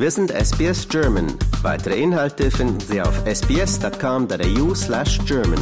Wir sind SBS German. Weitere Inhalte finden Sie auf sbs.com.au slash German.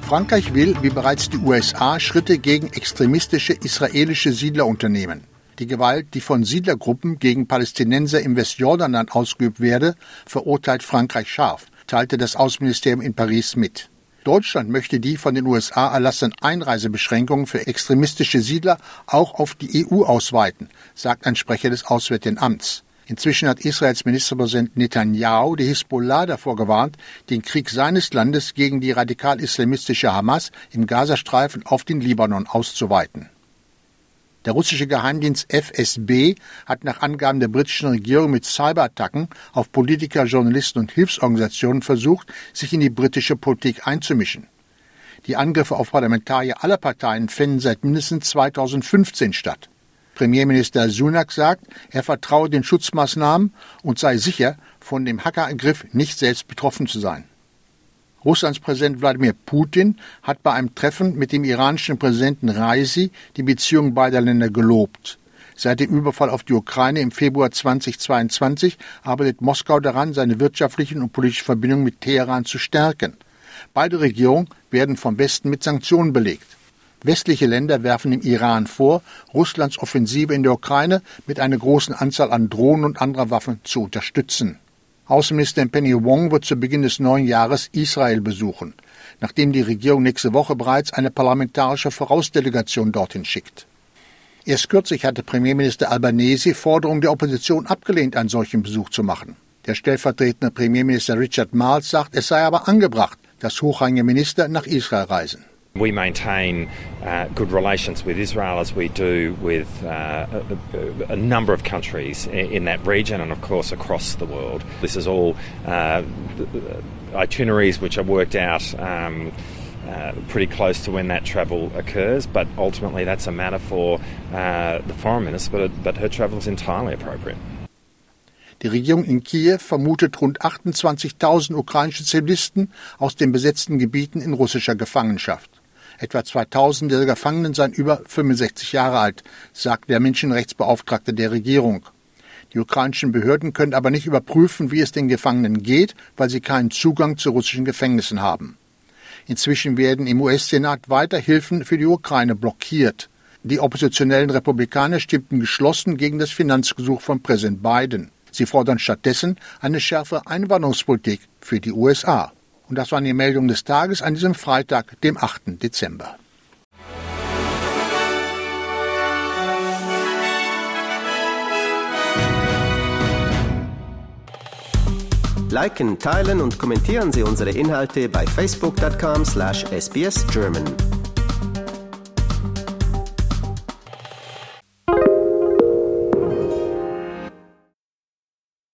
Frankreich will, wie bereits die USA, Schritte gegen extremistische israelische Siedler unternehmen. Die Gewalt, die von Siedlergruppen gegen Palästinenser im Westjordanland ausgeübt werde, verurteilt Frankreich scharf, teilte das Außenministerium in Paris mit. Deutschland möchte die von den USA erlassenen Einreisebeschränkungen für extremistische Siedler auch auf die EU ausweiten, sagt ein Sprecher des Auswärtigen Amts. Inzwischen hat Israels Ministerpräsident Netanyahu die Hisbollah davor gewarnt, den Krieg seines Landes gegen die radikal-islamistische Hamas im Gazastreifen auf den Libanon auszuweiten. Der russische Geheimdienst FSB hat nach Angaben der britischen Regierung mit Cyberattacken auf Politiker, Journalisten und Hilfsorganisationen versucht, sich in die britische Politik einzumischen. Die Angriffe auf Parlamentarier aller Parteien finden seit mindestens 2015 statt. Premierminister Sunak sagt, er vertraue den Schutzmaßnahmen und sei sicher, von dem Hackerangriff nicht selbst betroffen zu sein. Russlands Präsident Wladimir Putin hat bei einem Treffen mit dem iranischen Präsidenten Raisi die Beziehungen beider Länder gelobt. Seit dem Überfall auf die Ukraine im Februar 2022 arbeitet Moskau daran, seine wirtschaftlichen und politischen Verbindungen mit Teheran zu stärken. Beide Regierungen werden vom Westen mit Sanktionen belegt. Westliche Länder werfen dem Iran vor, Russlands Offensive in der Ukraine mit einer großen Anzahl an Drohnen und anderer Waffen zu unterstützen. Außenminister Penny Wong wird zu Beginn des neuen Jahres Israel besuchen, nachdem die Regierung nächste Woche bereits eine parlamentarische Vorausdelegation dorthin schickt. Erst kürzlich hatte Premierminister Albanese Forderungen der Opposition abgelehnt, einen solchen Besuch zu machen. Der stellvertretende Premierminister Richard Marles sagt, es sei aber angebracht, dass hochrangige Minister nach Israel reisen. We maintain uh, good relations with Israel as we do with uh, a, a, number of countries in that region and, of course, across the world. This is all uh, itineraries which are worked out. Um, uh, pretty close to when that travel occurs, but ultimately that's a matter for uh, the foreign minister, but, but her travel is entirely appropriate. Die Regierung in Kiew vermutet rund 28.000 ukrainische Zivilisten aus den besetzten Gebieten in russischer Gefangenschaft. Etwa 2000 der Gefangenen seien über 65 Jahre alt, sagt der Menschenrechtsbeauftragte der Regierung. Die ukrainischen Behörden können aber nicht überprüfen, wie es den Gefangenen geht, weil sie keinen Zugang zu russischen Gefängnissen haben. Inzwischen werden im US-Senat weiter Hilfen für die Ukraine blockiert. Die oppositionellen Republikaner stimmten geschlossen gegen das Finanzgesuch von Präsident Biden. Sie fordern stattdessen eine schärfere Einwanderungspolitik für die USA. Und das waren die Meldungen des Tages an diesem Freitag, dem 8. Dezember. Liken, teilen und kommentieren Sie unsere Inhalte bei facebook.com/sbsgerman.